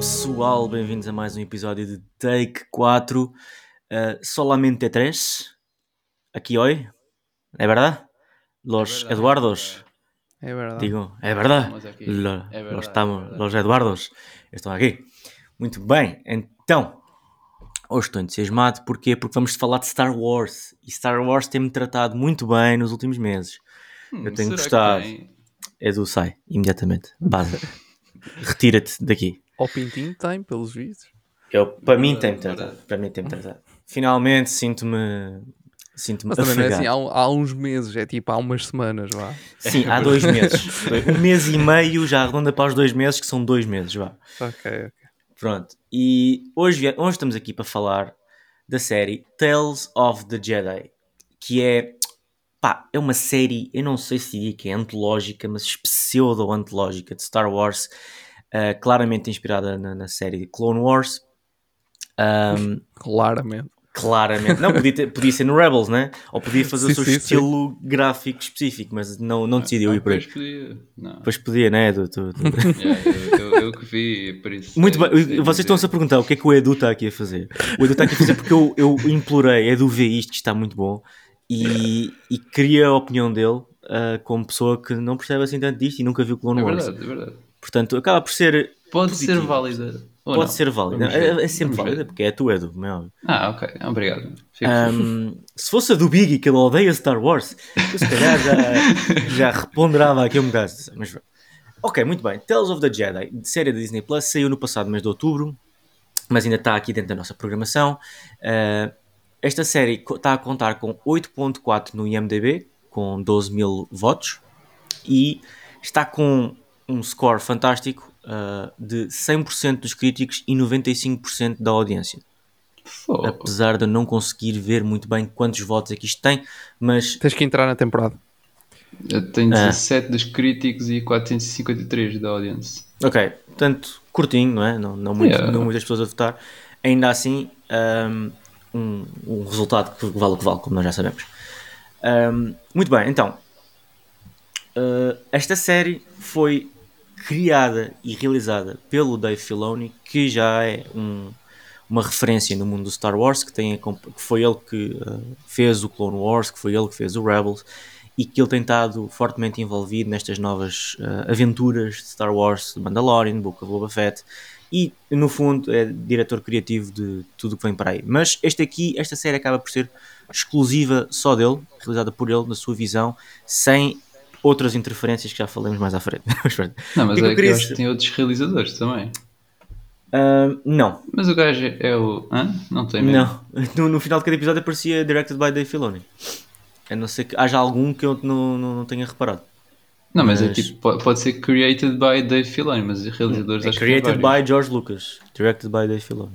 pessoal. Bem-vindos a mais um episódio de Take 4. Uh, solamente três. Aqui hoy. ¿É verdade? Los verdade, Eduardos. É verdade. Digo, é verdade? Lo- É verdade, los, estamos, é verdade. los Eduardos estão aqui. Muito bem, então, hoje estou entusiasmado. Porquê? Porque vamos falar de Star Wars. E Star Wars tem-me tratado muito bem nos últimos meses. Hum, Eu tenho gostado. tem? Edu, sai, imediatamente. Base. Retira-te daqui. Ao Pintinho tem, pelos vistos. Eu, para mim tem-me tratado. verdade. Para mim tem-me tratado. Finalmente sinto-me sinto-me Mas também não é assim há, há uns meses, é tipo há umas semanas, vá. Sim, há dois meses. Um mês e meio já arredonda para os dois meses, que são dois meses, vá. Ok, ok. Pronto. E hoje, hoje estamos aqui para falar da série Tales of the Jedi, que é, pá, é uma série, eu não sei se diria que é antológica, mas pseudo-antológica de Star Wars, ah, claramente inspirada na, na série Clone Wars. Ahm, Claramente. claramente. Não, podia, ter- podia ser no Rebels, né? Ou podia fazer Sim, o seu sim, sim. estilo gráfico específico, mas não, não decidiu ir por aí. Pois podia. Não. Pois podia, né, Edu? Tu- tu- Yeah, eu, eu, eu que vi, por isso. Muito sei- bem, vocês estão-se a perguntar o que é que o Edu está aqui a fazer. O Edu está aqui a fazer porque eu, eu implorei, Edu vê isto, está muito bom, e, e queria a opinião dele ah, como pessoa que não percebe assim tanto disto e nunca viu Clone É Wars. verdade, é verdade. Portanto, acaba por ser, Pode Positivo. ser válida. pode não. ser válida. É, é sempre vamos ver. válida porque é tu, Edu, como é óbvio. Ah, ok. Obrigado. Ahm, se fosse a do Biggie, que ele odeia Star Wars, eu se calhar já, já reponderava aqui um bocado. Mas, ok, muito bem. Tales of the Jedi, de série da Disney Plus, saiu no passado mês de outubro, mas ainda está aqui dentro da nossa programação. Ah, esta série está a contar com 8.4 no IMDB, com 12 mil votos, e está com um score fantástico ah, de 100% dos críticos e 95% da audiência apesar de eu não conseguir ver muito bem quantos votos é que isto tem, mas Tens que entrar na temporada. Eu tenho Ah. 17 dos críticos e 453 da audience. ok, portanto, curtinho, não é? Não, não, muito- Yeah. não muitas pessoas a votar. Ainda assim, um, um, um resultado que vale o que vale, como nós já sabemos. Um, muito bem, então, uh, esta série foi criada e realizada pelo Dave Filoni, que já é um- uma referência no mundo do Star Wars, que, tem, que foi ele que uh, fez o Clone Wars, que foi ele que fez o Rebels, e que ele tem estado fortemente envolvido nestas novas uh, aventuras de Star Wars, de Mandalorian, Book of Boba Fett, e no fundo é diretor criativo de tudo que vem para aí. Mas este aqui, esta série acaba por ser exclusiva só dele, realizada por ele, na sua visão, sem outras interferências que já falamos mais à frente. Não, mas que é que eu é que acho que tem outros realizadores também. Ah, não, Mas o gajo é o. Hã? Não tem mesmo. não. No, no final de cada episódio aparecia Directed by Dave Filoni. A não ser que haja algum que eu não, não, não tenha reparado. Não, mas, é Mas- tipo, po- pode ser created by Dave Filoni, mas os realizadores É acho que tem created by George Lucas, directed by Dave Filoni.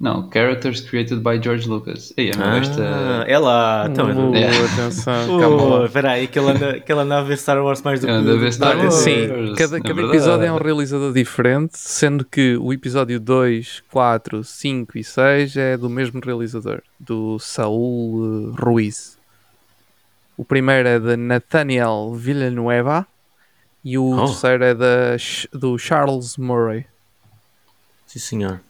Não, characters created by George Lucas. Ei, Ah, esta. é lá, então. Uh, É. atenção, calma Oh, espera aí, que ele anda, que ele anda a ver Star Wars mais do que... Anda a ver Star Wars. Sim, Wars, cada, cada episódio é um realizador diferente, sendo que o episódio 2, 4, 5 e 6 é do mesmo realizador, do Saul eh, Ruiz. O primeiro é de Nathaniel Villanueva e o Oh. terceiro é da, do Charles Murray. Sim, senhor.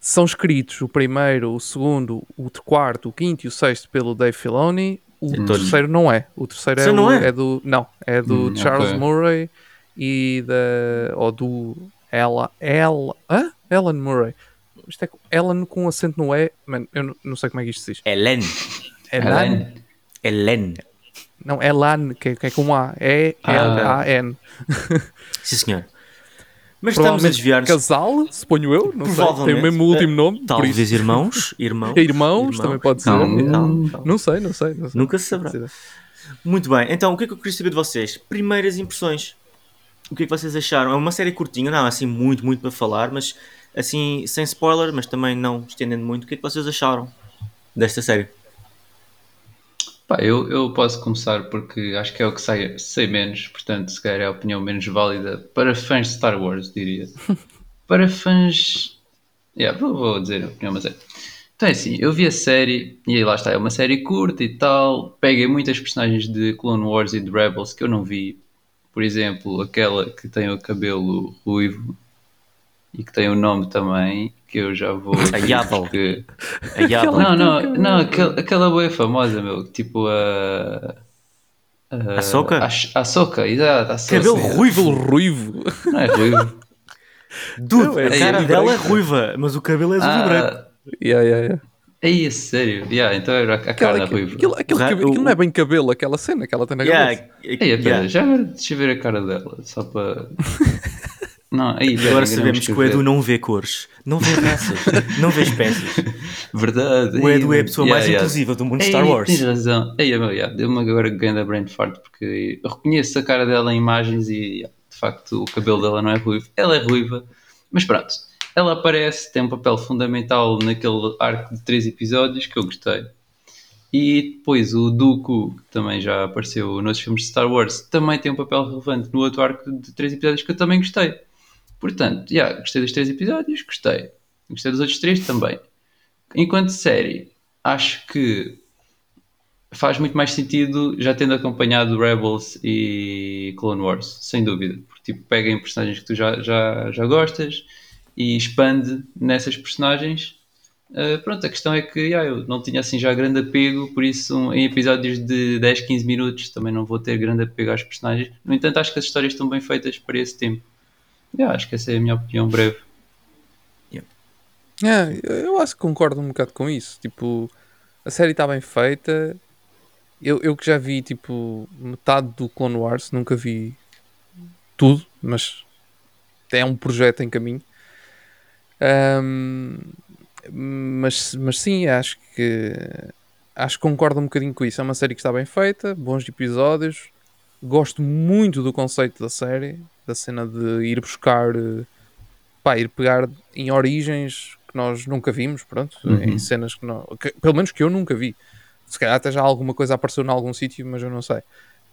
São escritos o primeiro, o segundo, o quarto, o quinto e o sexto pelo Dave Filoni. O todos- terceiro não é. O terceiro é, Terceiro não o- é? é do. Não, é do Hum, Charles ok. Murray e da. Ou do. Ela. Ela. Hã? Ellen Murray. Isto é Ellen com acento no E. Mano, eu não, não sei como é que isto se diz. Ellen. Ellen? Ellen. Ellen. Não, Elan, que, é- que é com A. É Ah. L-A-N. Sim, senhor. Mas estamos a desviar-nos. Casal, suponho eu. Não sei. Tem o mesmo último nome. por Talvez isso. irmãos. Irmãos. Irmãos, também pode ser. Não. Não, não. Não sei, não sei. Não sei. Nunca se saberá. Muito bem, então o que é que eu queria saber de vocês? Primeiras impressões. O que é que vocês acharam? É uma série curtinha, não há assim muito, muito para falar, mas assim, sem spoiler, mas também não estendendo muito. O que é que vocês acharam desta série? Pá, eu, eu posso começar porque acho que é o que sei, sei menos, portanto, se calhar é a opinião menos válida para fãs de Star Wars, diria. para fãs. Yeah, vou, vou dizer a opinião, mas é. Então é assim, eu vi a série e aí lá está, é uma série curta e tal. Peguei muitas personagens de Clone Wars e de Rebels que eu não vi. Por exemplo, aquela que tem o cabelo ruivo, e que tem um nome também que eu já vou. A Yaddle. porque- A Yaddle. Não, não, não, aquela, aquela boa famosa, meu, tipo a. A Ahsoka? A, Soca, exato. Cabelo ruivo. Ruivo. Não é ruivo. Dude, Não, é a cara dela é branco. ruiva, mas o cabelo é azul e branco. Ah, yeah, yeah, yeah. aí, a sério. Yeah, então era a Aquela, cara ruiva. aquilo, ra- cabelo- aquilo não é bem cabelo, aquela cena que ela tem na Yeah, cabeça. Yeah. já deixa eu ver a cara dela, só para. Não, aí, agora sabemos que o escrever. Edu não vê cores, não vê raças, não vê espécies. Verdade. O Edu é a pessoa yeah, mais yeah. inclusiva do mundo de Star Wars. Tens razão. Meu, yeah, deu-me agora grande brain fart porque eu reconheço a cara dela em imagens e yeah, de facto o cabelo dela não é ruivo. Ela é ruiva, mas pronto. Ela aparece, tem um papel fundamental naquele arco de três episódios que eu gostei. E depois o Dooku, que também já apareceu nos filmes de Star Wars, também tem um papel relevante no outro arco de três episódios que eu também gostei. Portanto, yeah, gostei dos três episódios, gostei. Gostei dos outros três também. Enquanto série, acho que faz muito mais sentido já tendo acompanhado Rebels e Clone Wars, sem dúvida. Porque tipo, pega em personagens que tu já, já, já gostas e expande nessas personagens. Uh, pronto, a questão é que yeah, eu não tinha assim já grande apego, por isso um- em episódios de 10, 15 minutos também não vou ter grande apego às personagens. No entanto, acho que as histórias estão bem feitas para esse tempo. Yeah, acho que essa é a minha opinião breve. É, eu acho que concordo um bocado com isso. Tipo, a série está bem feita. Eu, eu que já vi tipo metade do Clone Wars, nunca vi tudo, mas é um projeto em caminho. Ahm, mas, mas sim, acho que acho que concordo um bocadinho com isso. É uma série que está bem feita, bons episódios. Gosto muito do conceito da série, da cena de ir buscar, eh, pá, ir pegar em origens que nós nunca vimos, pronto, Uhum. em cenas que, não, que- pelo menos que eu nunca vi. Se calhar até já alguma coisa apareceu em algum sítio, mas eu não sei.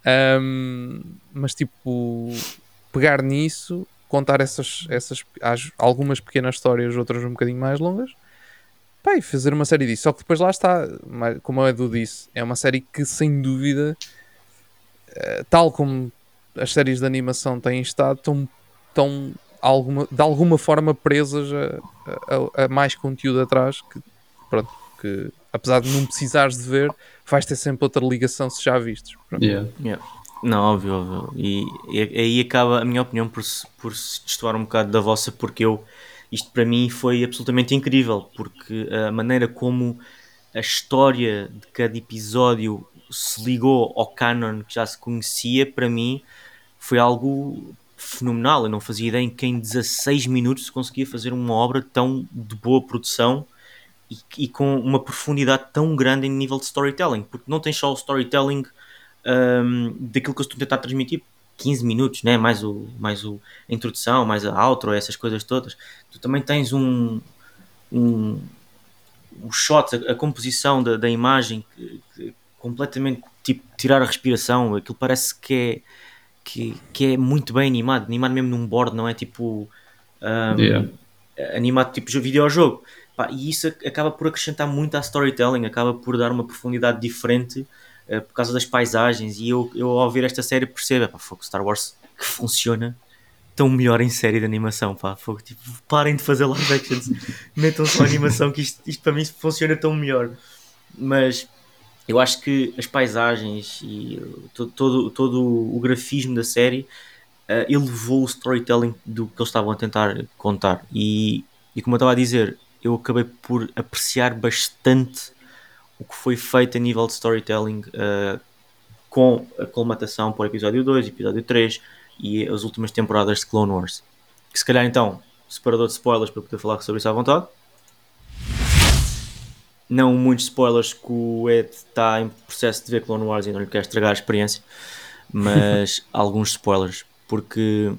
Ahm, mas tipo, pegar nisso, contar essas, essas as- algumas pequenas histórias, outras um bocadinho mais longas, pá, e fazer uma série disso. Só que depois lá está, como o Edu disse, é uma série que sem dúvida, tal como as séries de animação têm estado, estão, estão alguma, de alguma forma presas a, a- a mais conteúdo atrás que, pronto, que apesar de não precisares de ver, vais ter sempre outra ligação se já vistes. Yeah. Yeah. Não, óbvio, óbvio. E, e aí acaba a minha opinião por se, por se destoar um bocado da vossa, porque eu, isto para mim foi absolutamente incrível, porque a maneira como a história de cada episódio se ligou ao canon que já se conhecia, para mim foi algo fenomenal. Eu não fazia ideia em que em 16 minutos se conseguia fazer uma obra tão de boa produção e, e com uma profundidade tão grande em nível de storytelling, porque não tem só o storytelling um, daquilo que eu estou a tentar transmitir 15 minutos, né? mais, o, mais o, a introdução, mais a outro, essas coisas todas. Tu também tens um, um, um shot, a, a composição da, da imagem que completamente tipo tirar a respiração, aquilo parece que é, que, que é muito bem animado, animado mesmo num board, não é tipo um, Yeah. animado tipo de videojogo. Pá, e isso ac- acaba por acrescentar muito à storytelling, acaba por dar uma profundidade diferente eh, por causa das paisagens. E eu, eu ao ver esta série percebo, pá, fogo, Star Wars que funciona tão melhor em série de animação. Pá, fogo, tipo, parem de fazer live actions, metam só animação, que isto, isto para mim funciona tão melhor. Mas eu acho que as paisagens e uh, to- todo, todo o grafismo da série uh, elevou o storytelling do que eles estavam a tentar contar. E, e como eu estava a dizer, eu acabei por apreciar bastante o que foi feito a nível de storytelling uh, com a colmatação o episódio 2, episódio 3 e as últimas temporadas de Clone Wars. Que se calhar então, separador de spoilers para poder falar sobre isso à vontade. Não muitos spoilers que o Ed está em processo de ver Clone Wars e não lhe quer estragar a experiência, mas alguns spoilers, porque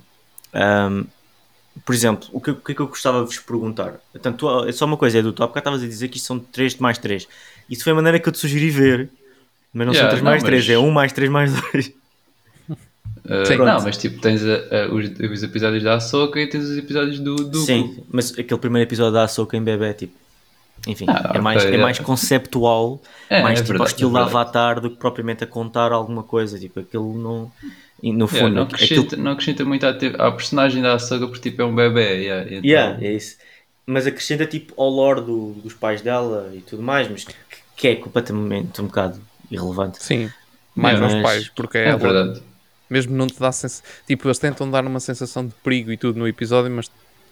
um, por exemplo, o que, o que é que eu gostava de vos perguntar? Portanto, é só uma coisa, Edu, tu há bocado estavas a dizer que isto são 3 mais 3. Isso foi a maneira que eu te sugeri ver, mas não Yeah, são 3 não, mais 3, mas- é 1 mais 3 mais 2. Uh, Sim. não, mas tipo, tens a- a- os, os episódios da Ahsoka e tens os episódios do Dooku. Sim, mas aquele primeiro episódio da Ahsoka em bebê, tipo, enfim, Ah, é, mais, é é. mais conceptual, É, mais é tipo verdade, estilo é. Avatar do que propriamente a contar alguma coisa, tipo, aquilo não... E, no Yeah, fundo, não, aquilo- acrescenta, não acrescenta muito à, à personagem da Saga porque tipo é um bebê. Yeah, então- Yeah, é isso. Mas acrescenta tipo ao lore do- dos pais dela e tudo mais, mas que, que é completamente um bocado irrelevante. Sim, mais Mas- aos pais, porque é, É ela- verdade. mesmo não te dá sens... tipo, eles tentam dar uma sensação de perigo e tudo no episódio, mas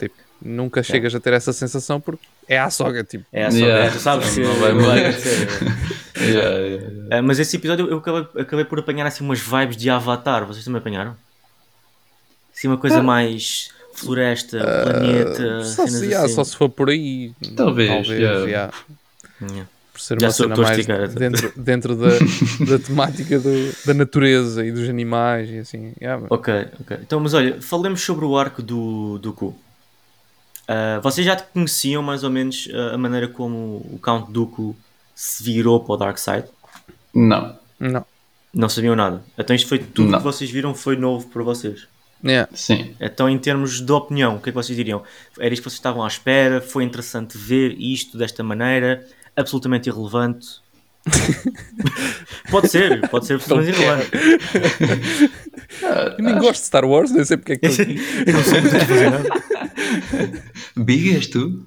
tipo, nunca chegas a ter essa sensação porque é a soga, tipo. É só, Yeah. é, tu sabes que Não vai. Yeah, yeah, yeah. Ah, mas esse episódio eu acabei, acabei por apanhar assim umas vibes de Avatar. Vocês também apanharam? Assim, uma coisa mais floresta, planeta, Ah, Só se, yeah, assim. só se for por aí, Talvez, yeah. yeah, Yeah. por ser Já uma cena mais a dentro, dentro da, da temática do- da natureza e dos animais e assim. yeah, Ok, ok. Então, mas olha, falemos sobre o arco do, do Ku. Ah, vocês já conheciam mais ou menos ah, a maneira como o Count Dooku se virou para o Dark Side? Não. Não. Não sabiam nada. Então isto foi tudo Não. que vocês viram foi novo para vocês. Yeah. Sim. Então em termos de opinião, o que é que vocês diriam? Era isto que vocês estavam à espera? Foi interessante ver isto desta maneira? Absolutamente irrelevante? pode ser, pode ser absolutamente irrelevante. Eu nem gosto de Star Wars, nem sei porque é que estou aqui. Eu não sei fazer nada. Big és tu?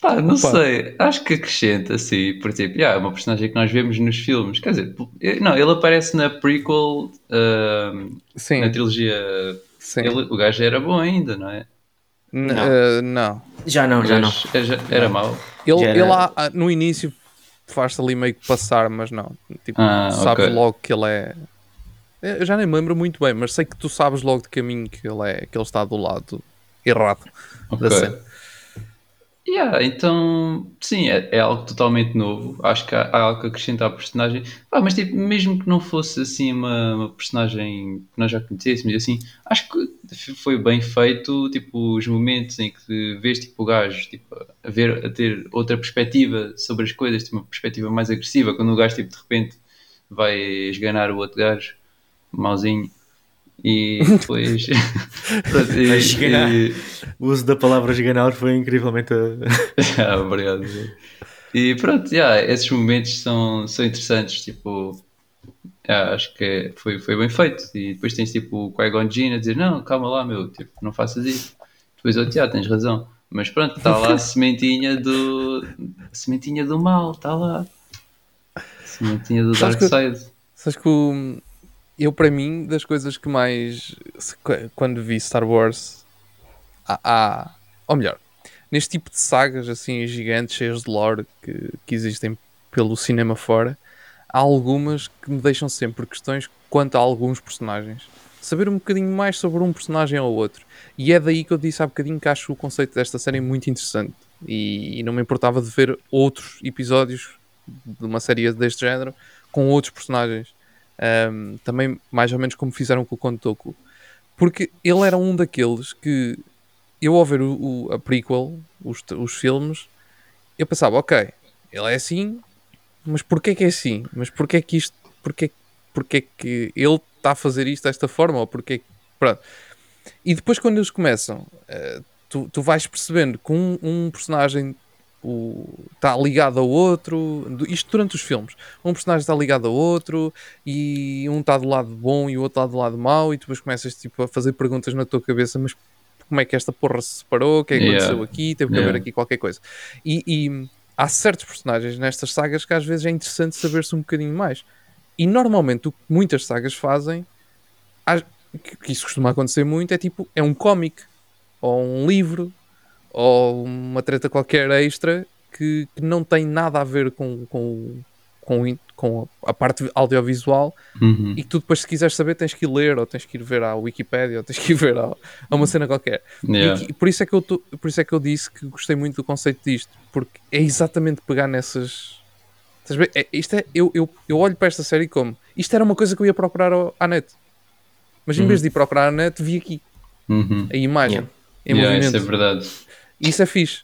Pá, não Opa. sei. Acho que acrescenta, assim, por exemplo, yeah, é uma personagem que nós vemos nos filmes. Quer dizer, eh, não, ele aparece na prequel, Sim, na trilogia. sim. Ele, o gajo era bom ainda, não é? N- Não. eh, não. Já não, já não. Era, era mau. Ele, era- ele há- há- no início faz-se ali meio que passar, mas não. Tipo, Ah, sabes ok. logo que ele é. Eu já nem me lembro muito bem, mas sei que tu sabes logo de caminho que ele é, que ele está do lado errado da Ok. cena. Yeah, então, sim, é, é algo totalmente novo. Acho que há, há algo que acrescenta à personagem. Pá, mas tipo, mesmo que não fosse assim uma, uma personagem que nós já conhecêssemos, assim, acho que foi bem feito, tipo, os momentos em que vês tipo, o gajo tipo, a, ver, a ter outra perspectiva sobre as coisas, tipo, uma perspectiva mais agressiva, quando o gajo tipo, de repente vai esganar o outro gajo, mauzinho. E depois. E- esganar. e- O uso da palavra esganar foi incrivelmente. Ah, obrigado. E pronto, yeah, esses momentos são, são interessantes, tipo, yeah, acho que foi, foi bem feito. E depois tens tipo o Qui-Gon Jinn a dizer, não, calma lá, meu, tipo, não faças isso. Depois outro, yeah, tens razão. Mas pronto, está lá a sementinha do. A sementinha do mal, está lá. A sementinha do Dark que- Side. Sabes que o- eu, para mim, das coisas que mais. Quando vi Star Wars. Há. há- ou melhor, neste tipo de sagas assim gigantes, cheias de lore que, que existem pelo cinema fora, há algumas que me deixam sempre questões quanto a alguns personagens. Saber um bocadinho mais sobre um personagem ou outro. E é daí que eu disse há bocadinho que acho o conceito desta série muito interessante. E, e não me importava de ver outros episódios de uma série deste género com outros personagens. Um, também mais ou menos como fizeram com o Kontoku. Porque ele era um daqueles que eu ao ver o, o- a prequel, os, os filmes, eu pensava, ok, ele é assim, mas porquê que é assim? Mas porquê que isto, porquê, porquê que ele está a fazer isto desta forma? Ou porquê pronto. E depois quando eles começam, eh, tu, tu vais percebendo que um, um personagem está ligado ao outro, isto durante os filmes, um personagem está ligado ao outro e um está do lado bom e o outro está do lado mau e tu depois começas tipo, a fazer perguntas na tua cabeça, mas como é que esta porra se separou? O que é que Yeah. aconteceu aqui? Teve que Yeah. haver aqui qualquer coisa. E, e há certos personagens nestas sagas que às vezes é interessante saber-se um bocadinho mais. E normalmente o que muitas sagas fazem, que isso costuma acontecer muito, é tipo, é um cómic, ou um livro, ou uma treta qualquer extra que, que não tem nada a ver com, com, com, com a parte audiovisual Uhum. e que tu depois se quiseres saber tens que ir ler, ou tens que ir ver à Wikipédia, ou tens que ir ver a, a uma cena qualquer. E Yeah. que- por, isso é que eu tô- por isso é que eu disse que gostei muito do conceito disto, porque é exatamente pegar nessas. Estás a ver? É- isto é, eu, eu, eu olho para esta série como isto era uma coisa que eu ia procurar ao- à net, mas em Uhum. vez de ir procurar à net, vi aqui Uhum. a imagem Yeah. em Yeah, movimento. isso é verdade. E isso é fixe.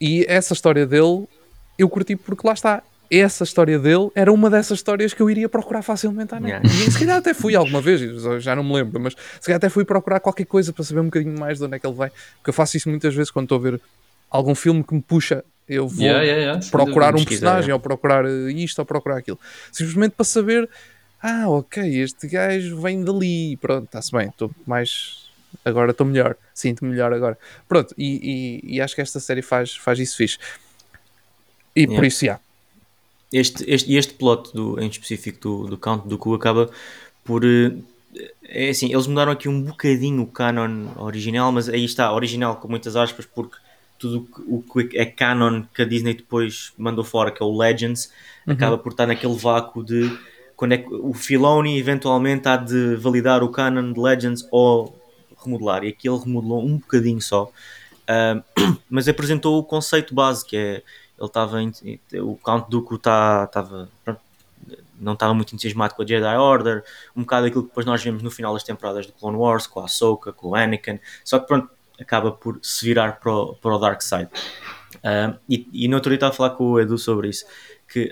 E essa história dele, eu curti porque lá está. Essa história dele era uma dessas histórias que eu iria procurar facilmente à net. Yeah. E se calhar até fui alguma vez, já não me lembro, mas se calhar até fui procurar qualquer coisa para saber um bocadinho mais de onde é que ele vai. Porque eu faço isso muitas vezes quando estou a ver algum filme que me puxa eu vou Yeah, yeah, procurar um personagem, ou procurar eh, isto, ou procurar aquilo. Simplesmente para saber, ah, ok, este gajo vem dali, pronto, está-se bem, estou mais. Agora estou melhor, sinto-me melhor agora. Pronto, e, e- e acho que esta série faz, faz isso fixe. E por Yeah. isso, já. Este, este, e este plot do, em específico do, do Count Dooku acaba por. eh, É assim, eles mudaram aqui um bocadinho o canon original, mas aí está, original com muitas aspas, porque tudo o que- o que é canon que a Disney depois mandou fora, que é o Legends, acaba por estar naquele vácuo de quando é que o Filoni eventualmente há de validar o canon de Legends ou remodelar. E aqui ele remodelou um bocadinho só. Ah, mas apresentou o conceito base que é ele estava o Count Dooku estava não estava muito entusiasmado com a Jedi Order um bocado aquilo que depois nós vemos no final das temporadas do Clone Wars com a Ahsoka, com o Anakin só que pronto, acaba por se virar para o, para o Dark Side Ah, e, e no outro dia estava a falar com o Edu sobre isso que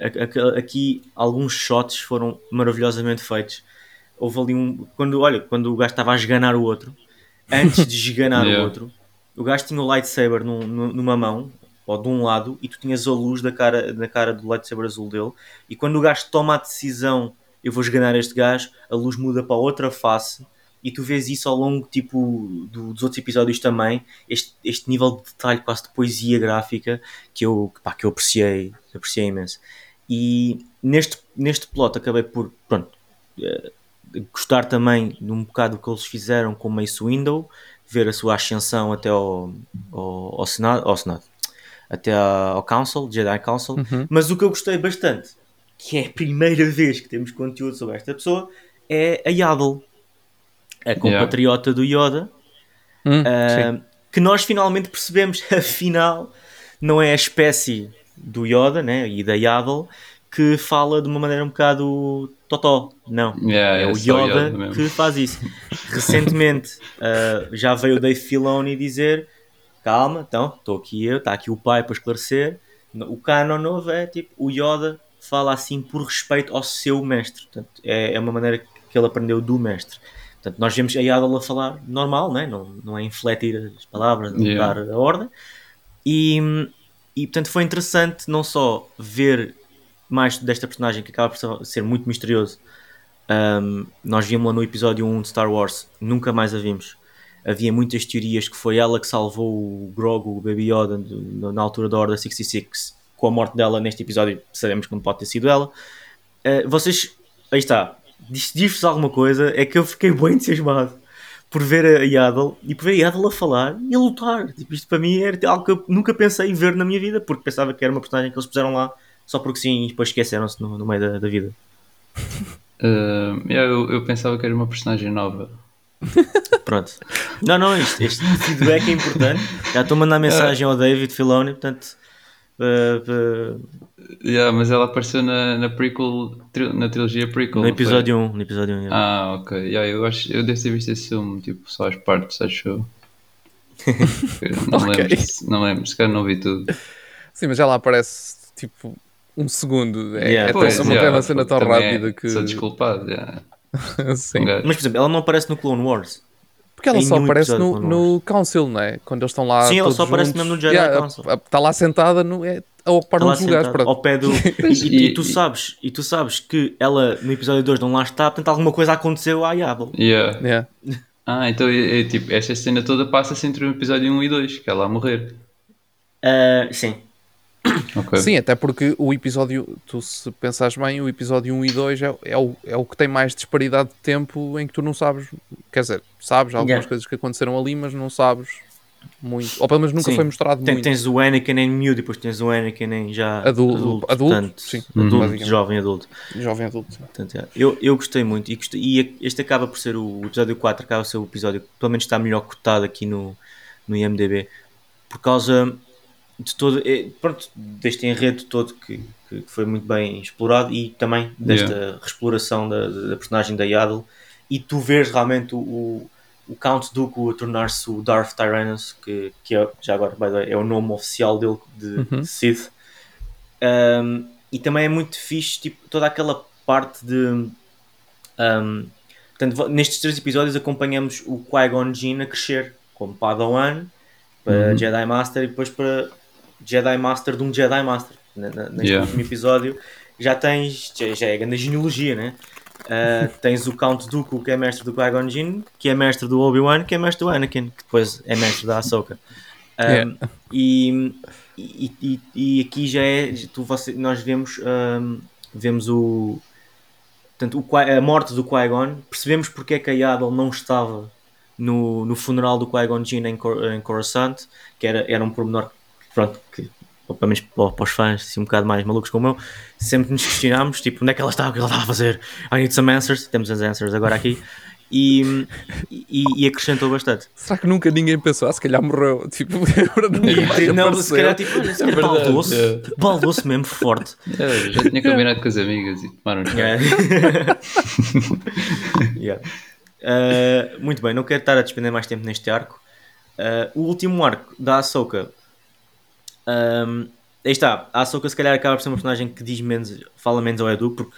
aqui alguns shots foram maravilhosamente feitos houve ali um quando, olha, quando o gajo estava a esganar o outro antes de esganar Yeah. o outro o gajo tinha o lightsaber num- num- numa mão ou de um lado e tu tinhas a luz da cara, da cara do lightsaber azul dele e quando o gajo toma a decisão eu vou esganar este gajo, a luz muda para outra face e tu vês isso ao longo tipo do- dos outros episódios também este, este nível de detalhe quase de poesia gráfica que eu, pá, que eu apreciei, apreciei imenso e neste, neste plot acabei por pronto, eh, gostar também de um bocado do que eles fizeram com Mace Window ver a sua ascensão até ao, ao, ao Senado, ao Senado até ao Council, Jedi Council, mas o que eu gostei bastante, que é a primeira vez que temos conteúdo sobre esta pessoa, é a Yaddle, a compatriota do Yoda, Hum, sim. que nós finalmente percebemos, afinal, não é a espécie do Yoda né, e da Yaddle que fala de uma maneira um bocado totó, não. Yeah, é é o Yoda, que faz isso. Recentemente ah, já veio o Dave Filoni dizer: calma, então, estou aqui eu, está aqui o pai para esclarecer. O canon novo é tipo: o Yoda fala assim por respeito ao seu mestre. Portanto, é, é uma maneira que ele aprendeu do mestre. Portanto, nós vemos a Yaddle a falar normal, né? não, não é infletir as palavras, não Yeah. dar a ordem. E, e portanto foi interessante não só ver mais desta personagem que acaba por ser muito misterioso. Um, nós vimos-la no episódio 1 de Star Wars, nunca mais a vimos. Havia muitas teorias que foi ela que salvou o Grogu, o Baby Yoda, na altura da Order 66. Com a morte dela neste episódio, sabemos que não pode ter sido ela. Uh, vocês, aí está, diz- diz-vos alguma coisa, é que eu fiquei bem entusiasmado por ver a Yaddle e por ver a Yaddle a falar e a lutar. Tipo, isto para mim era algo que eu nunca pensei ver na minha vida, porque pensava que era uma personagem que eles puseram lá só porque sim e depois esqueceram-se no, no meio da, da vida. Uh, yeah, eu, eu pensava que era uma personagem nova. Pronto. Não, não, este, este feedback é importante. Já estou a mandar mensagem ao David Filoni, portanto. uh, uh, Yeah, mas ela apareceu na, na prequel, tri- na trilogia prequel. no episódio 1. No episódio 1 yeah. Ah, ok. Yeah, eu, acho, eu devo ter visto esse filme, tipo, só as partes, acho eu. não, me Ok. lembro, não lembro, se calhar não vi tudo. Sim, mas ela aparece tipo um segundo. É, Yeah, é, pois, tão- uma, yeah, é uma cena tão é- rápida que. Sou desculpado, yeah. Sim. Um. Mas, por exemplo, ela não aparece no Clone Wars. Porque ela Em só aparece no, no Council, não é? Quando eles estão lá. Sim, ela todos só aparece juntos. mesmo no Jedi Yeah, Council. Está lá sentada no, é, a ocupar um lá dos lugares. Pronto. ao pé do. E, e- e tu sabes, e tu sabes que ela no episódio 2 não lá está, portanto alguma coisa aconteceu à Yaddle. Yeah. Yeah. Ah, então é, é, tipo, esta cena toda passa-se entre o episódio 1 e 2, que é ela a morrer. Uh, sim. Ok. Sim, até porque o episódio, tu se pensares bem, o episódio 1 e 2 é, é, o, é o que tem mais disparidade de tempo em que tu não sabes, quer dizer, sabes algumas Yeah. coisas que aconteceram ali, mas não sabes muito, ou pelo menos nunca Sim. foi mostrado Tem- muito. tens o Anakin em miúdo e depois tens o Anakin em já Adulto- adulto, adulto, portanto, sim, adulto, basicamente. jovem adulto. Jovem adulto. Portanto, é, eu, eu gostei muito e, gostei- e este acaba por ser o, o episódio 4, acaba por ser o episódio que pelo menos está melhor cotado aqui no, no IMDB por causa de todo, é, pronto, deste enredo todo que, que foi muito bem explorado e também desta exploração da, da personagem da Yaddle e tu vês realmente o, o, Count Dooku a tornar-se o Darth Tyrannus que, que é, já agora by the way, é o nome oficial dele de, Uhum. de Sith um, e também é muito fixe tipo, toda aquela parte de um, portanto, nestes três episódios acompanhamos o Qui-Gon Jinn a crescer como Padawan para Uhum. Jedi Master e depois para Jedi Master de um Jedi Master. Na, na, neste Yeah. último episódio já tens, já, já é a grande genealogia, né? Uh, tens o Count Dooku, que é mestre do Qui-Gon Jinn, que é mestre do Obi-Wan, que é mestre do Anakin, que depois é mestre da Ahsoka. Um, Yeah. e, e, e, e aqui já é, tu, você, nós vemos, um, vemos o, portanto, o, a morte do Qui-Gon, percebemos porque é que a Yaddle não estava no, no funeral do Qui-Gon Jinn em, Cor, em Coruscant, que era, era um pormenor pronto, que pelo menos para, os fãs assim, um bocado mais malucos como eu, sempre nos questionámos, tipo, onde é que ela estava, o que ela estava a fazer? I need some answers, temos as answers agora aqui, e, e, e acrescentou bastante. Será que nunca ninguém pensou? Ah, se calhar morreu. Tipo, Não, apareceu. se calhar tipo, olha, se calhar verdade, baldou-se, é. baldou-se mesmo forte. É, já tinha combinado com as amigas e tomaram. Yeah. Yeah. Uh, muito bem, não quero estar a despender mais tempo neste arco. Uh, o último arco da Ahsoka. Um, aí está, a Ahsoka se calhar acaba por ser uma personagem que diz menos, fala menos ao Edu, porque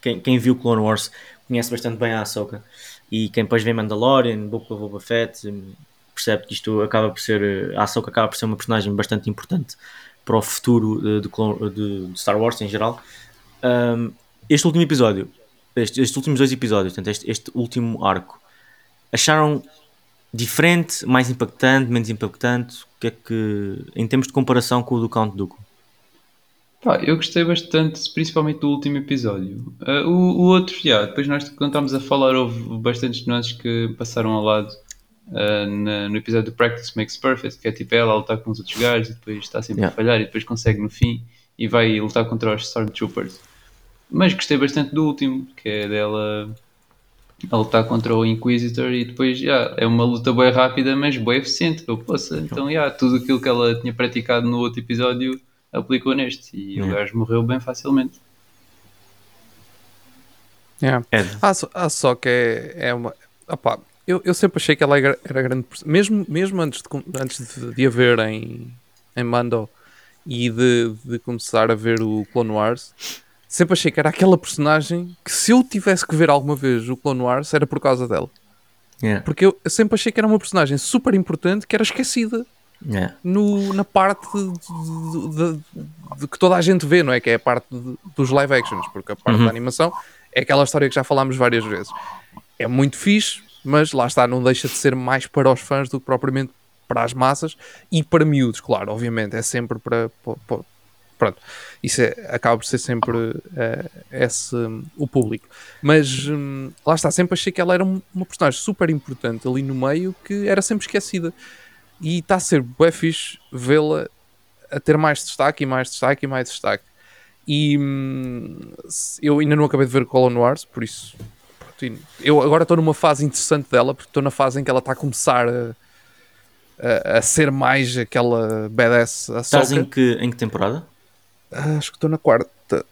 quem, quem viu Clone Wars conhece bastante bem a Ahsoka. E quem depois vê Mandalorian, Book of Boba Fett, hum, percebe que isto acaba por ser. A Ahsoka acaba por ser uma personagem bastante importante para o futuro eh, de, de- de Star Wars em geral. Um, este último episódio, este- estes últimos dois episódios, portanto, este, este último arco, acharam diferente, mais impactante, menos impactante? O que é que, em termos de comparação com o do Count Dooku? Pá, eu gostei bastante, principalmente do último episódio. Ah, o, o outro, já, depois nós quando estávamos a falar, houve bastantes nuances que passaram ao lado ah, na- no episódio do Practice Makes Perfect, que é tipo ela a lutar com os outros gajos e depois está sempre Yeah. a falhar e depois consegue no fim e vai lutar contra os Stormtroopers. Mas gostei bastante do último, que é dela a lutar contra o Inquisitor e depois já é uma luta bem rápida, mas bem eficiente. Eu, poxa, então já, tudo aquilo que ela tinha praticado no outro episódio aplicou neste e o Yeah. gajo morreu bem facilmente. Yeah. Ed. Ah, só, ah, só que é, é uma. opá, eu, eu sempre achei que ela era, era grande. Mesmo, mesmo antes, de, antes de, de a ver em, em Mando e de, de começar a ver o Clone Wars, sempre achei que era aquela personagem que se eu tivesse que ver alguma vez o Clone Wars era por causa dela. Yeah. Porque eu, sempre achei que era uma personagem super importante que era esquecida Yeah. no, na parte de, de- de- que toda a gente vê, não é? Que é a parte dos live actions, porque a parte Uhum. da animação é aquela história que já falámos várias vezes. É muito fixe, mas lá está, não deixa de ser mais para os fãs do que propriamente para as massas e para miúdos, claro, obviamente, é sempre para- para- pronto, isso é- acaba por ser sempre eh, esse, o público. Mas hum, lá está, sempre achei que ela era um- uma personagem super importante ali no meio que era sempre esquecida. E está a ser bué fixe vê-la a ter mais destaque e mais destaque e mais destaque. E hum, eu ainda não acabei de ver Clone Wars, por isso eu agora estou numa fase interessante dela, porque estou na fase em que ela está a começar a, a, a ser mais aquela badass Estás em que, em que temporada? Ah, acho que estou na quarta.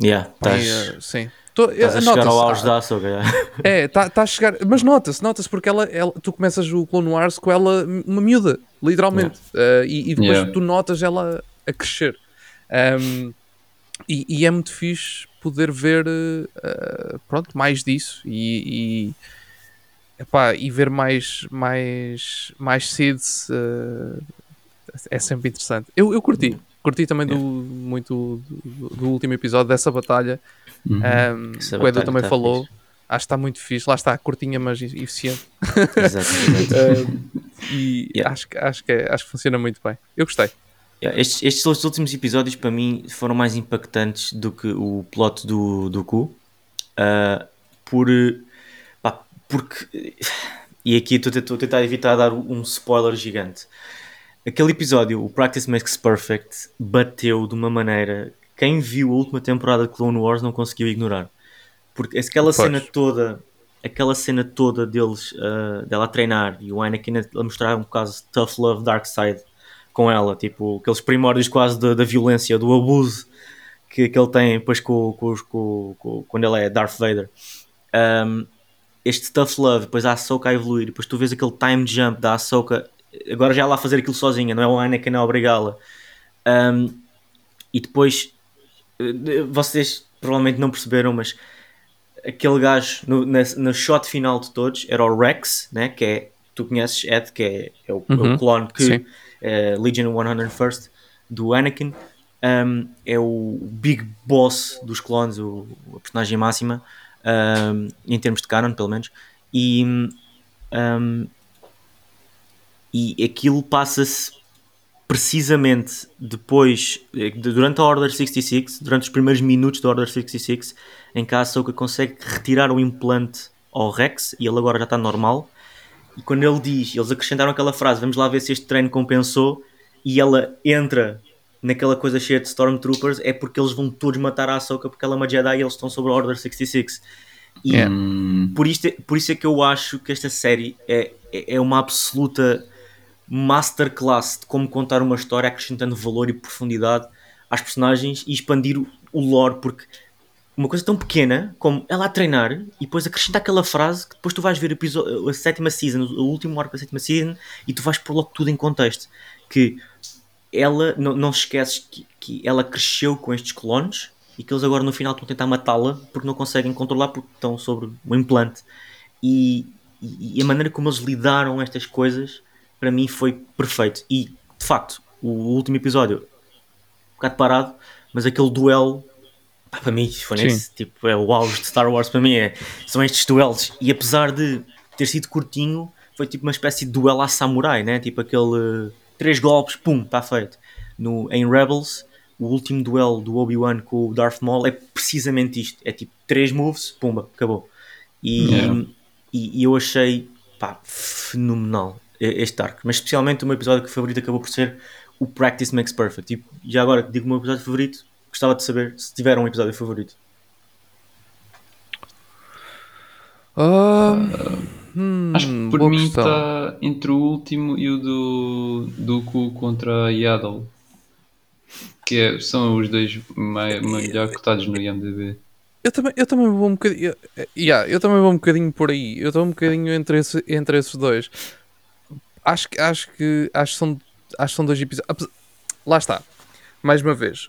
Yeah, Pai, estás, ah, sim. Tô, estás a ah, chegar ao auge ah, da yeah. É, está tá a chegar. Mas nota-se, nota-se porque ela, ela- tu começas o Clone Wars com ela uma miúda, literalmente. Uh, e, e depois Yeah. tu notas ela a crescer. Um, e, e é muito fixe poder ver uh, pronto, mais disso e, e, epá, e ver mais, mais, mais seeds uh, é sempre interessante. Eu, eu curti. Curti também do, muito do, do último episódio dessa batalha. Uhum. Um, o Edu também tá falou. fixe. Acho que está muito fixe. Lá está, curtinha, mas eficiente. Um, e Yeah. acho, que- acho, que é- acho que funciona muito bem. Eu gostei. Yeah, estes, estes últimos episódios para mim foram mais impactantes do que o plot do, do Ku. Ah, por, pá, porque. E aqui estou a tentar evitar dar um spoiler gigante. Aquele episódio, o Practice Makes Perfect, bateu de uma maneira. Quem viu a última temporada de Clone Wars não conseguiu ignorar. Porque aquela Pois. cena toda, aquela cena toda deles, ah, dela a treinar e o Anakin a mostrar um bocado de tough love, dark side com ela, tipo, aqueles primórdios quase da, da violência, do abuso que, que ele tem depois com, com, com, com- quando ele é Darth Vader. Um, este tough love, depois a Ahsoka a evoluir, depois tu vês aquele time jump da Ahsoka, agora já ela a fazer aquilo sozinha, não é o Anakin a obrigá-la. Um, e depois, eh, vocês provavelmente não perceberam, mas aquele gajo no, na- no shot final de todos era o Rex, né? que é, tu conheces Ed, que é, é o, é o Uhum, clone que é Legion 101st do Anakin. Um, é o Big Boss dos clones, o, a personagem máxima, um, em termos de canon, pelo menos. E, um, e aquilo passa-se precisamente depois, eh, durante a Order 66, durante os primeiros minutos da Order 66, em que a Ahsoka consegue retirar o implante ao Rex e ele agora já está normal. E quando ele diz, eles acrescentaram aquela frase: Vamos lá ver se este treino compensou. E ela entra naquela coisa cheia de Stormtroopers, é porque eles vão todos matar a Ahsoka porque ela é uma Jedi e eles estão sobre a Order 66. E É. por, isto, por isso é que eu acho que esta série é, é é uma absoluta masterclass de como contar uma história acrescentando valor e profundidade às personagens e expandir o, lore, porque uma coisa tão pequena como ela a treinar e depois acrescentar aquela frase que depois tu vais ver a sétima season, o último arco da sétima season e tu vais pôr logo tudo em contexto. Que ela, não, não esqueces que, que ela cresceu com estes clones e que eles agora no final estão a tentar matá-la porque não conseguem controlar porque estão sobre o implante. E, e- e a maneira como eles lidaram estas coisas para mim foi perfeito. E de facto, o último episódio, um bocado parado, mas aquele duelo pá, para mim foi nesse, tipo, é o auge de Star Wars para mim é, são estes duelos e apesar de ter sido curtinho foi tipo uma espécie de duelo à samurai né? tipo aquele três golpes, pum, está feito no, em Rebels o último duelo do Obi-Wan com o Darth Maul é precisamente isto é tipo três moves, pumba, acabou e, Yeah. e, e eu achei pá, fenomenal este arco, mas especialmente o meu episódio favorito acabou por ser o Practice Makes Perfect e já agora que digo o meu episódio favorito gostava de saber se tiveram um episódio favorito Ah, hum, Acho que por mim questão. está entre o último e o do Dooku contra a Yaddle. Que é- são os dois mai- melhor cotados no IMDB. Eu também, eu também vou um bocadinho. eu- yeah, eu também vou um bocadinho por aí. Eu estou um bocadinho entre, esse- entre esses dois. Acho, que- acho que acho que são, acho que são dois episódios. apesar- Lá está. Mais uma vez.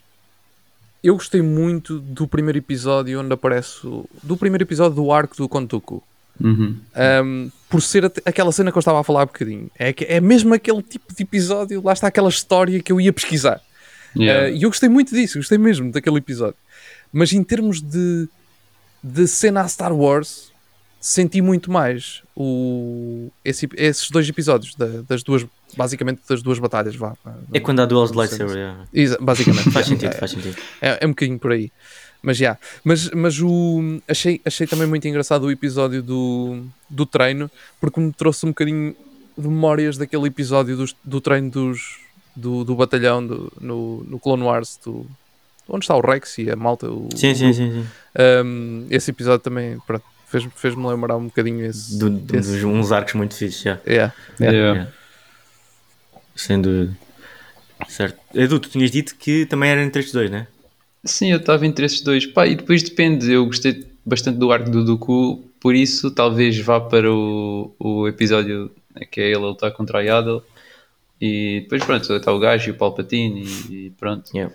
Eu gostei muito do primeiro episódio onde aparece. o- Do primeiro episódio do arco do Kontuku. Uhum. Um, por ser aquela cena que eu estava a falar há bocadinho. É, que- é mesmo aquele tipo de episódio. Lá está aquela história que eu ia pesquisar. Yeah. Uh, E eu gostei muito disso, gostei mesmo daquele episódio. Mas em termos de, de cena a Star Wars, senti muito mais o, esse- esses dois episódios, da- das duas, basicamente das duas batalhas. Vá, é quando há duelos de lightsaber yeah. Exa- basicamente. faz é, sentido, é, faz sentido é, é um bocadinho por aí. Mas já. Mas, mas o, achei, achei também muito engraçado o episódio do, do treino, porque me trouxe um bocadinho de memórias daquele episódio dos- do treino dos, do, do batalhão do- no, no Clone Wars. Do, onde está o Rex e a malta? O, sim, sim, sim, sim. um, esse episódio também pronto, fez- fez-me lembrar um bocadinho esse. Do, do- esse- dos uns arcos muito fixes já Yeah, yeah. Yeah. Yeah. sem dúvida certo Edu, tu tinhas dito que também era entre estes dois, né? Sim, eu estava entre esses dois. Pá, e depois depende. Eu gostei bastante do arco do Dooku, por isso talvez vá para o, o episódio que é ele a lutar contra a Yaddle. E depois, pronto, está o gajo e o Palpatine e, e pronto. Yeah.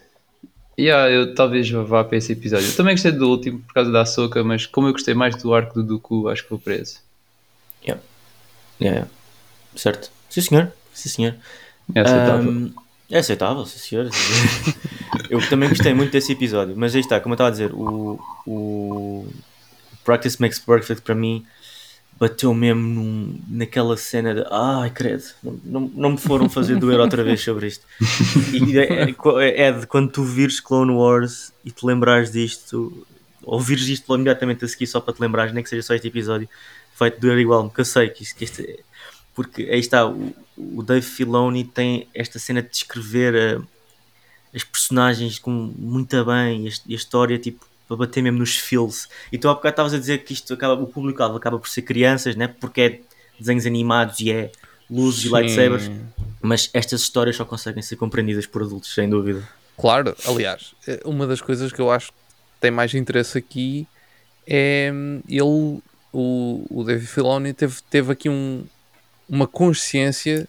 Yeah, eu talvez vá para esse episódio. Eu também gostei do último por causa da Ahsoka, mas como eu gostei mais do arco do Dooku, acho que vou para esse. Yeah. Yeah, yeah. certo sim senhor, sim senhor É aceitável. Ahm, é aceitável, sim senhor. eu também gostei muito desse episódio, mas aí está, como eu estava a dizer, o, o Practice Makes Perfect para mim bateu mesmo num- naquela cena de ai credo, não, não, me foram fazer doer outra vez sobre isto. E é, é- é de quando tu vires Clone Wars e te lembrares disto, ou vires isto imediatamente a seguir só para te lembrares, nem que seja só este episódio, vai-te doer igual, porque eu sei que isto, que isto é- porque aí está, o, o Dave Filoni tem esta cena de descrever eh, as personagens com muito bem e a, a história tipo para bater mesmo nos feels e tu há bocado estavas a dizer que isto acaba, o público acaba por ser crianças né? porque é desenhos animados e é luzes e Sim. lightsabers mas estas histórias só conseguem ser compreendidas por adultos sem dúvida Claro, aliás, eh, uma das coisas que eu acho que tem mais interesse aqui é hum, ele, o, o David Filoni, teve, teve aqui um, uma consciência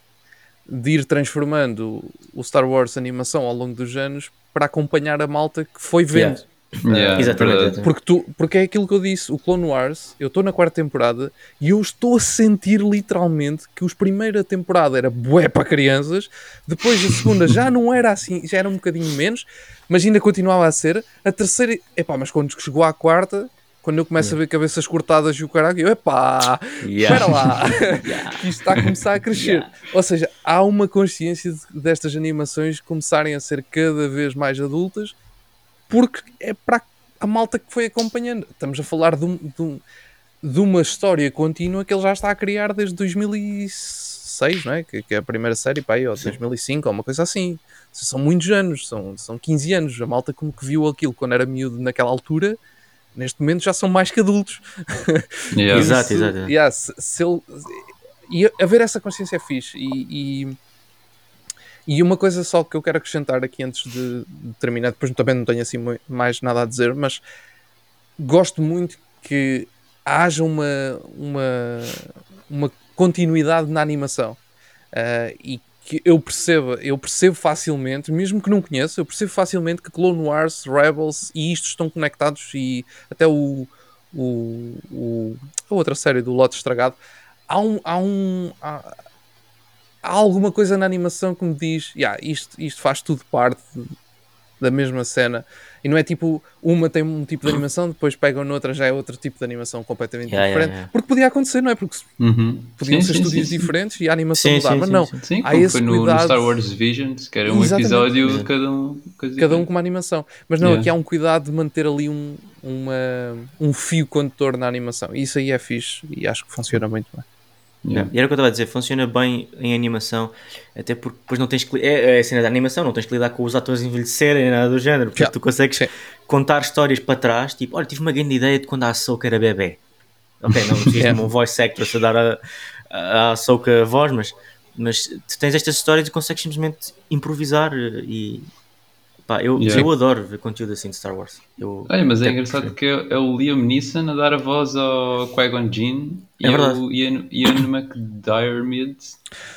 de ir transformando o Star Wars animação ao longo dos anos para acompanhar a malta que foi vendo. Yeah. Yeah, exatamente. Porque, tu, porque é aquilo que eu disse, o Clone Wars, eu estou na quarta temporada e eu estou a sentir literalmente que os primeira temporada era bué para crianças, depois a segunda já não era assim, já era um bocadinho menos, mas ainda continuava a ser. A terceira, epá, mas quando chegou à quarta, quando eu começo a ver cabeças cortadas e o caralho, eu, epá, Yeah. espera lá, que isto está a começar a crescer. Ou seja, há uma consciência de- destas animações começarem a ser cada vez mais adultas porque é para a malta que foi acompanhando. Estamos a falar de, um- de um- de uma história contínua que ele já está a criar desde 2006, não é? Que, que é a primeira série, pá, aí, ou 2005, ou uma coisa assim. São muitos anos, são, são 15 anos. A malta como que viu aquilo quando era miúdo naquela altura, neste momento já são mais que adultos. Yeah. Exato, Se- exato. yeah, se, se ele, e haver essa consciência é fixe. E, e, e uma coisa só que eu quero acrescentar aqui antes de, terminar, depois também não tenho assim mais nada a dizer, mas gosto muito que haja uma, uma, uma continuidade na animação. Ah, e que eu perceba, eu percebo facilmente, mesmo que não conheça, eu percebo facilmente que Clone Wars, Rebels e isto estão conectados e até o, o, o- a outra série do Lote Estragado, há um. Há, um há, há alguma coisa na animação que me diz, yeah, isto, isto faz tudo parte de- da mesma cena. E não é tipo, uma tem um tipo de animação, depois pegam noutra, já é outro tipo de animação completamente Yeah, yeah, diferente. yeah. Porque podia acontecer, não é? Porque Uhum. podiam Sim, ser sim, estúdios sim, sim. diferentes e a animação Sim, mudava. sim, não, sim. Sim, Há esse foi no, no cuidado. Star Wars Visions, que era um Exatamente. episódio de cada um. coisa cada um com uma animação. Mas não, Yeah. aqui há um cuidado de manter ali um, uma, um fio condutor na animação. E isso aí é fixe e acho que funciona muito bem. Yeah. E era o que eu estava a dizer, funciona bem em animação, até porque depois não tens que. É, é a cena da animação, não tens que lidar com os atores envelhecerem, nada do género. Porque Yeah. tu consegues Sim. contar histórias para trás, tipo, olha, tive uma grande ideia de quando a Ahsoka era bebê. Ok, não precisas Yeah. de um voice actor a dar a, a, a Ahsoka a voz, mas, mas tu tens estas histórias e consegues simplesmente improvisar eh, e. Pá, eu, Yeah. eu adoro ver conteúdo assim de Star Wars. Eu, Olha, mas é engraçado prefiro. que é, o Liam Neeson a dar a voz ao Qui-Gon Jinn e É verdade. o Ian, Ian McDiarmid,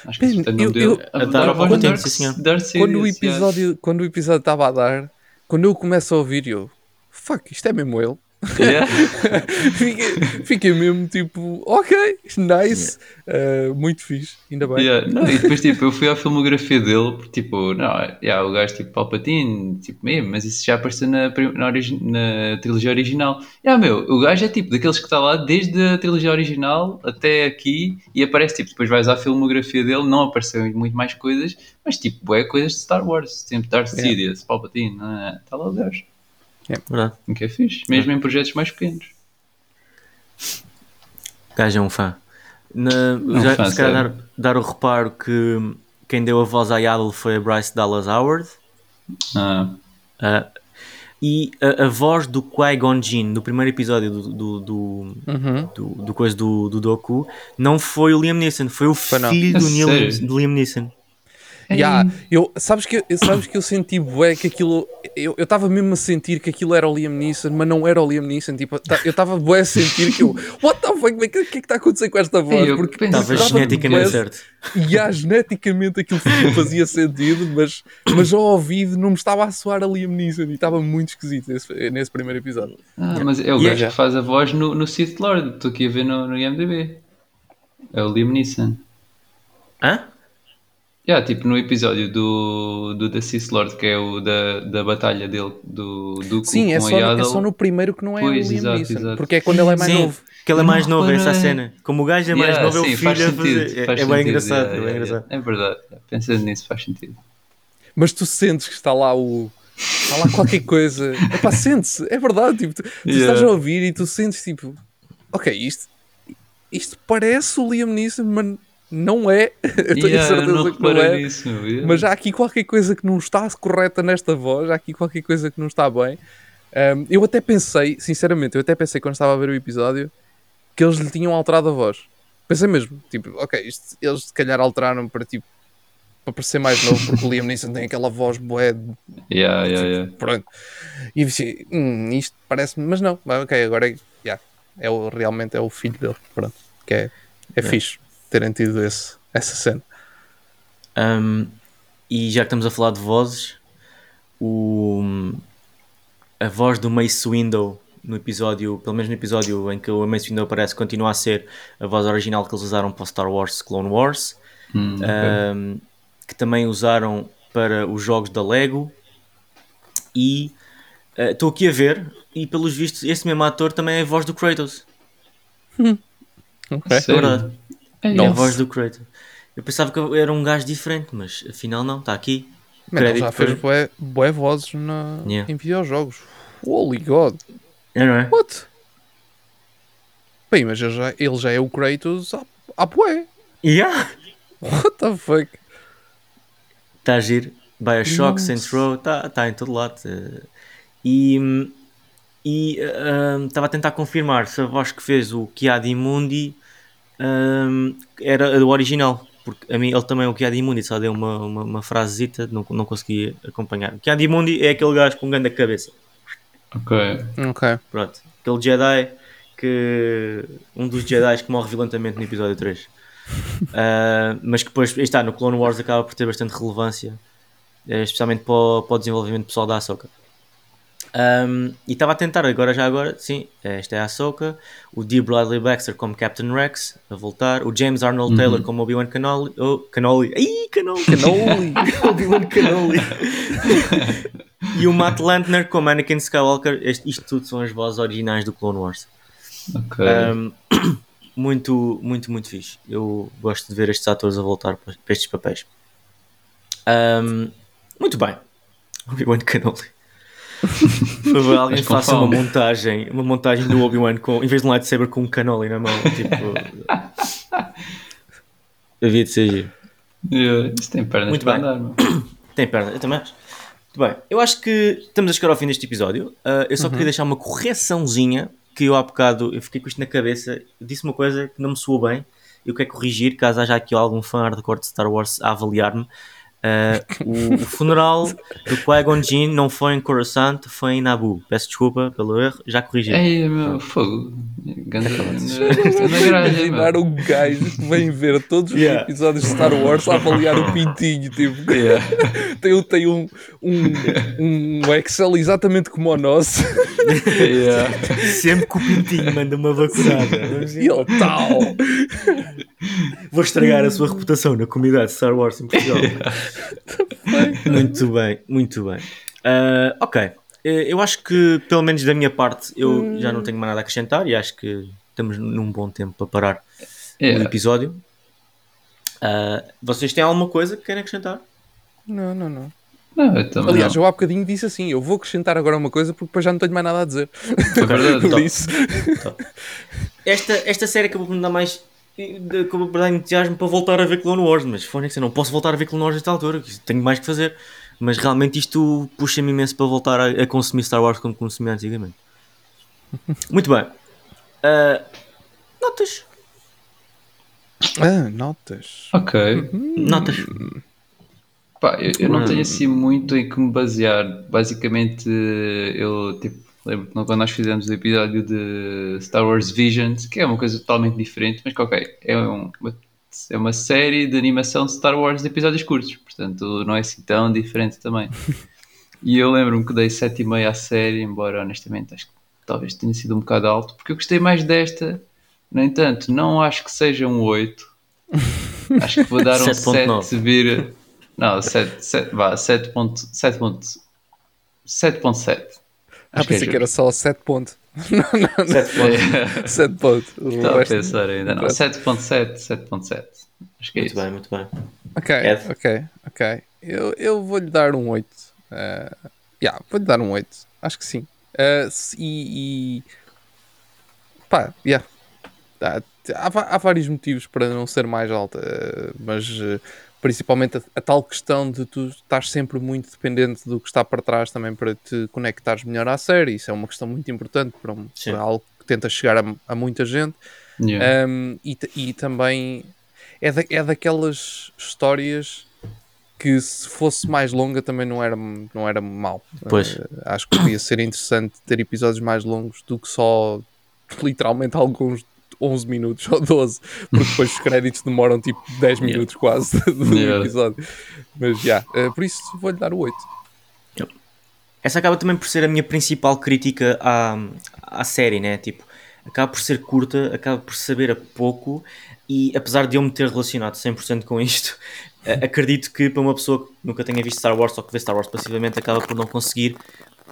acho que é o nome dele, a dar a voz a do voz, Darth, sim, senhor. Darth Sidious, Quando o episódio quando o episódio estava a dar, quando eu começo a ouvir, eu fuck, isto é mesmo ele. Yeah. fiquei, fiquei mesmo tipo, ok, nice, uh, muito fixe, ainda bem. Yeah, não, e depois tipo, eu fui à filmografia dele, porque tipo, não, yeah, o gajo tipo Palpatine, tipo mesmo, mas isso já apareceu na, na, na trilogia original. Yeah, meu, o gajo é tipo daqueles que está lá desde a trilogia original até aqui e aparece tipo, depois vais à filmografia dele, não apareceu muito mais coisas, mas tipo, é coisas de Star Wars, sempre Darth Yeah. Sidious, Palpatine, está lá o gajo, Verdade. o que é fixe, mesmo em projetos mais pequenos. O gajo é um fã. Na, um já, fã, se calhar dar, dar o reparo que quem deu a voz a Yaddle foi a Bryce Dallas Howard. Ah, ah, e a, a voz do Qui-Gon Jinn no primeiro episódio do, do, do, Uhum. do, do coisa do, do Doku não foi o Liam Neeson, foi o não. filho do, Neil, do Liam Neeson. Yeah, eu, sabes, que, eu- sabes que eu senti bué que aquilo. Eu estava mesmo a sentir que aquilo era o Liam Neeson, mas não era o Liam Neeson. Tipo, tá- eu estava bué a sentir que eu. What the fuck? O que, que é que está a acontecer com esta voz? Porque Estava geneticamente bué- certo. E há, geneticamente aquilo fazia sentido, mas, mas ao ouvido não me estava a soar a Liam Neeson e estava muito esquisito nesse, nesse primeiro episódio. ah, mas é o E é- gajo que faz a voz no, no Sith Lord, estou aqui a ver no, no IMDb. É o Liam Neeson. Hã? Yeah, tipo no episódio do, do The Sith Lord, que é o da, da batalha dele, do Dooku Sim, é com só, a é Yaddle. só no primeiro que não é Pois, o Liam exato, Neeson, exato. porque é quando ele é mais Sim, novo. que ele é mais novo, essa é cena. Como o gajo é mais Yeah, novo, é o sim, filho faz a sentido. É, faz é bem sentido, engraçado. yeah, é bem yeah, engraçado. yeah. É verdade, pensando nisso faz sentido. Mas tu sentes que está lá o. Está lá qualquer coisa. Epá, sente-se, é verdade. Tipo, tu, tu Yeah. estás a ouvir e tu sentes tipo, ok, isto, isto parece o Liam Neeson, mas não é. Eu tenho Yeah, certeza não que não é. nisso, yeah. Mas há aqui qualquer coisa que não está correta nesta voz, há aqui qualquer coisa que não está bem. Um, eu até pensei, sinceramente, eu até pensei quando estava a ver o episódio que eles lhe tinham alterado a voz. Pensei mesmo, tipo, ok, isto- eles se calhar alteraram para tipo para parecer mais novo, porque o Liam Neeson tem aquela voz de- Yeah, yeah, yeah. pronto. E eu disse, hum, isto parece-me, mas não, ok, agora é, yeah, é o, realmente é o filho dele, pronto, que é, é fixe terem tido esse, essa cena. Um, e já que estamos a falar de vozes, o, a voz do Mace Window no episódio, pelo menos no episódio em que o Mace Window aparece, continua a ser a voz original que eles usaram para o Star Wars Clone Wars, Hum, um, que também usaram para os jogos da Lego. E uh, estou aqui a ver, e pelos vistos, esse mesmo ator também é a voz do Kratos. Ok. É Sério? verdade. É, a voz do Kratos. Eu pensava que era um gajo diferente, mas afinal não, está aqui. Mano, ele Crédito já fez para- bué, bué vozes na, Yeah. em videojogos. Holy God. É, não é? What? Bem, mas ele já, ele já é o Kratos há bué. Yeah. What the fuck? Está a giro. Bioshock. Saints Row, está tá em todo lado. E e, ah, estava a tentar confirmar se a voz que fez o Chiadi Mundi ah, era a do original. Porque a mim ele também, o Chiadi Mundi, só deu uma, uma, uma frasezita, não, não consegui acompanhar. O Chiadi Mundi é aquele gajo com grande cabeça. Ok. Ok. Pronto. Aquele Jedi que. Um dos Jedi que morre violentamente no episódio 3. Ah, mas que depois, está, no Clone Wars acaba por ter bastante relevância, eh, especialmente para o, para o desenvolvimento pessoal da Ahsoka. Um, e estava a tentar, agora já agora, sim, esta é a Ahsoka, o D. Bradley Baxter como Captain Rex, a voltar, o James Arnold Taylor como Obi-Wan Canoli, oh, Canoli, ai, Canoli, Canoli. Obi-Wan Canoli, e o Matt Lantner como Anakin Skywalker, este, isto tudo são as vozes originais do Clone Wars. Ok. Um, muito, muito, muito fixe. Eu gosto de ver estes atores a voltar para estes papéis. Um, muito bem. Obi-Wan Kenobi. Por favor, alguém faça uma montagem, uma montagem do Obi-Wan com, em vez de um lightsaber com um canoli na mão. Tipo, havia de ser giro. Yeah, Isso tem pernas Muito para bem. andar. Tem perna, eu também acho. Muito bem, eu acho que estamos a chegar ao fim deste episódio. Uh, eu só queria deixar uma correçãozinha que eu há bocado eu fiquei com isto na cabeça. Disse uma coisa que não me soou bem. Eu quero corrigir, caso haja aqui algum fã hardcore de Star Wars a avaliar-me. Uh, o, funeral do Qui-Gon Jinn não foi em Coruscant, foi em Naboo. Peço desculpa pelo erro, já corrigi. Ei, meu, fogo. Ganda Imaginar um gajo que vem ver todos os Yeah. episódios de Star Wars a avaliar o pintinho. Tipo, Yeah. tem, tem um, um, um Excel exatamente como o nosso. Yeah. Sempre que o Pintinho manda uma vacunada. E ele tal. Vou estragar a sua reputação na comunidade de Star Wars em Portugal. muito bem, muito bem. Ah, ok, Eh, eu acho que, pelo menos da minha parte, eu já não tenho mais nada a acrescentar e acho que estamos num bom tempo para parar o Yeah. episódio. Ah, vocês têm alguma coisa que querem acrescentar? Não, não, não. Não, eu Aliás, não. eu há bocadinho disse assim: eu vou acrescentar agora uma coisa porque depois já não tenho mais nada a dizer. É verdade. Por isso. Esta, esta série acabou por me dar mais. Acabou por dar entusiasmo para voltar a ver Clone Wars, mas Fónix, eu não posso voltar a ver Clone Wars nesta altura, que tenho mais que fazer. Mas realmente isto puxa-me imenso para voltar a, a consumir Star Wars como consumia antigamente. Muito bem. Ah, notas. Ah, notas. Ok. Notas. Pá, eu, eu não Hum. tenho assim muito em que me basear. Basicamente, eu tipo, lembro que quando nós fizemos o episódio de Star Wars Visions, que é uma coisa totalmente diferente, mas que ok, é, um- uma, é uma série de animação de Star Wars de episódios curtos, portanto não é assim tão diferente também. E eu lembro-me que dei 7,5 à série, embora honestamente acho que talvez tenha sido um bocado alto, porque eu gostei mais desta. No entanto, não acho que seja um 8. Acho que vou dar um 7.9. 7. Não, 7, 7, vá, 7.7. 7.7. Ah, pensei que era só 7 pontos. 7 pontos. 7 pontos. O Estava a pensar ainda. Não, 7.7, 7.7. Acho que é Muito isso. bem, muito bem. Ok, Ed? ok, ok. Eu, eu vou-lhe dar um 8. Uh, yeah, vou-lhe dar um 8. Acho que sim. Uh, se- e, e. Pá, yeah. Há, há, vários motivos para não ser mais alta, uh, mas uh, principalmente a, a tal questão de tu estás sempre muito dependente do que está para trás também para te conectares melhor à série. Isso é uma questão muito importante para, um- para algo que tenta chegar a, a muita gente. Yeah. Um, e, e também é, da- é daquelas histórias que se fosse mais longa também não era, não era mau. Pois. Uh, acho que podia ser interessante ter episódios mais longos do que só literalmente alguns 11 minutos ou 12, porque depois os créditos demoram tipo 10 minutos quase do Yeah. episódio. Mas já, uh, por isso vou-lhe dar o 8. essa acaba também por ser a minha principal crítica à, à série, né? Tipo, acaba por ser curta, acaba por saber a pouco e apesar de eu me ter relacionado 100% com isto, acredito que para uma pessoa que nunca tenha visto Star Wars ou que vê Star Wars passivamente acaba por não conseguir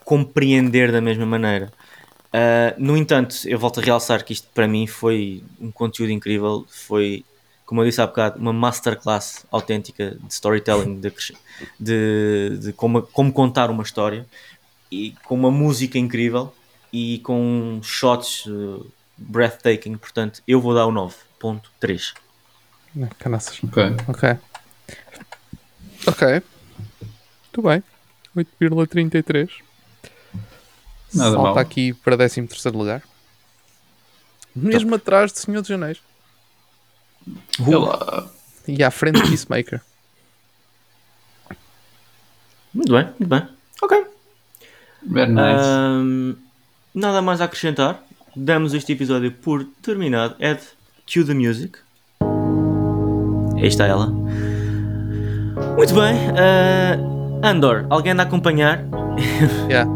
compreender da mesma maneira. Uh, no entanto, eu volto a realçar que isto para mim foi um conteúdo incrível, foi, como eu disse há bocado, uma masterclass autêntica de storytelling, de, de, de como, como contar uma história e com uma música incrível e com shots uh, breathtaking. Portanto, eu vou dar o 9.3. Canaças. Ok. Ok. Ok. Muito bem. 8,33. Nada Salta mal. aqui para 13 lugar. Mesmo atrás de Senhor dos Anéis. Vê lá. E à frente de Peacemaker. Muito bem, muito bem. Ok. Very nice. Ahm, nada mais a acrescentar. Damos este episódio por terminado. Ed, cue the music. Aí está ela. Muito bem. ah, Andor, alguém anda a acompanhar? Yeah.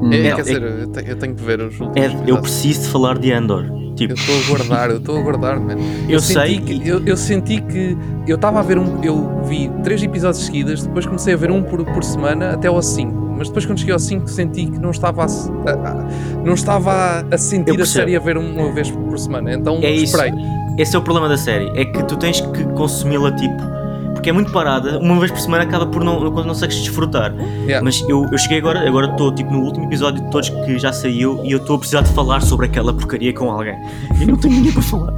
Hum, É, Não, quer é- dizer, eu, te- eu tenho que ver os últimos Ed, eu preciso de falar de Andor. Tipo, Eu estou a guardar, eu estou a guardar, mano. Eu senti sei que, eu, eu senti que eu estava a ver um. Eu vi três episódios seguidas, depois comecei a ver um por, por semana até ao 5. Mas depois quando cheguei ao 5 senti que não estava a, a- não estava a sentir Eu a série a ver uma vez por semana. Então É isso. esperei. esse é o problema da série. É que tu tens que consumi-la tipo. Porque é muito parada, uma vez por semana acaba por não, não consegues desfrutar. Yeah. Mas eu, eu cheguei agora, agora estou tipo no último episódio de todos que já saiu e eu estou a precisar de falar sobre aquela porcaria com alguém. E não tenho ninguém para falar.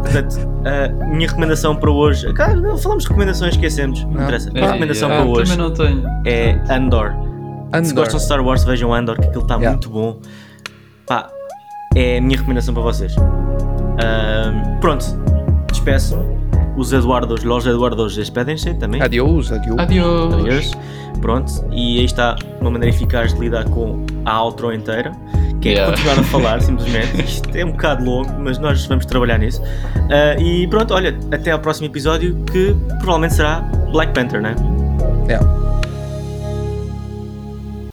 Portanto, a minha recomendação para hoje. Cá, não falamos de recomendações, esquecemos. Não, Não. interessa. A É, recomendação é, para hoje Também não tenho. é Andor. Se Andor. gostam de Star Wars, vejam Andor, que aquilo está Yeah. muito bom. Pá, é a minha recomendação para vocês. Pronto, despeço-me. Os Eduardos, los Eduardos despedem-se também. Adiós, adiós. Adiós. Adeus. Pronto, e aí está uma maneira eficaz de lidar com a outro inteira, que é Yeah. continuar a falar simplesmente. Isto é um bocado longo, mas nós vamos trabalhar nisso. Ah, e pronto, olha, até ao próximo episódio que provavelmente será Black Panther, né? Yeah.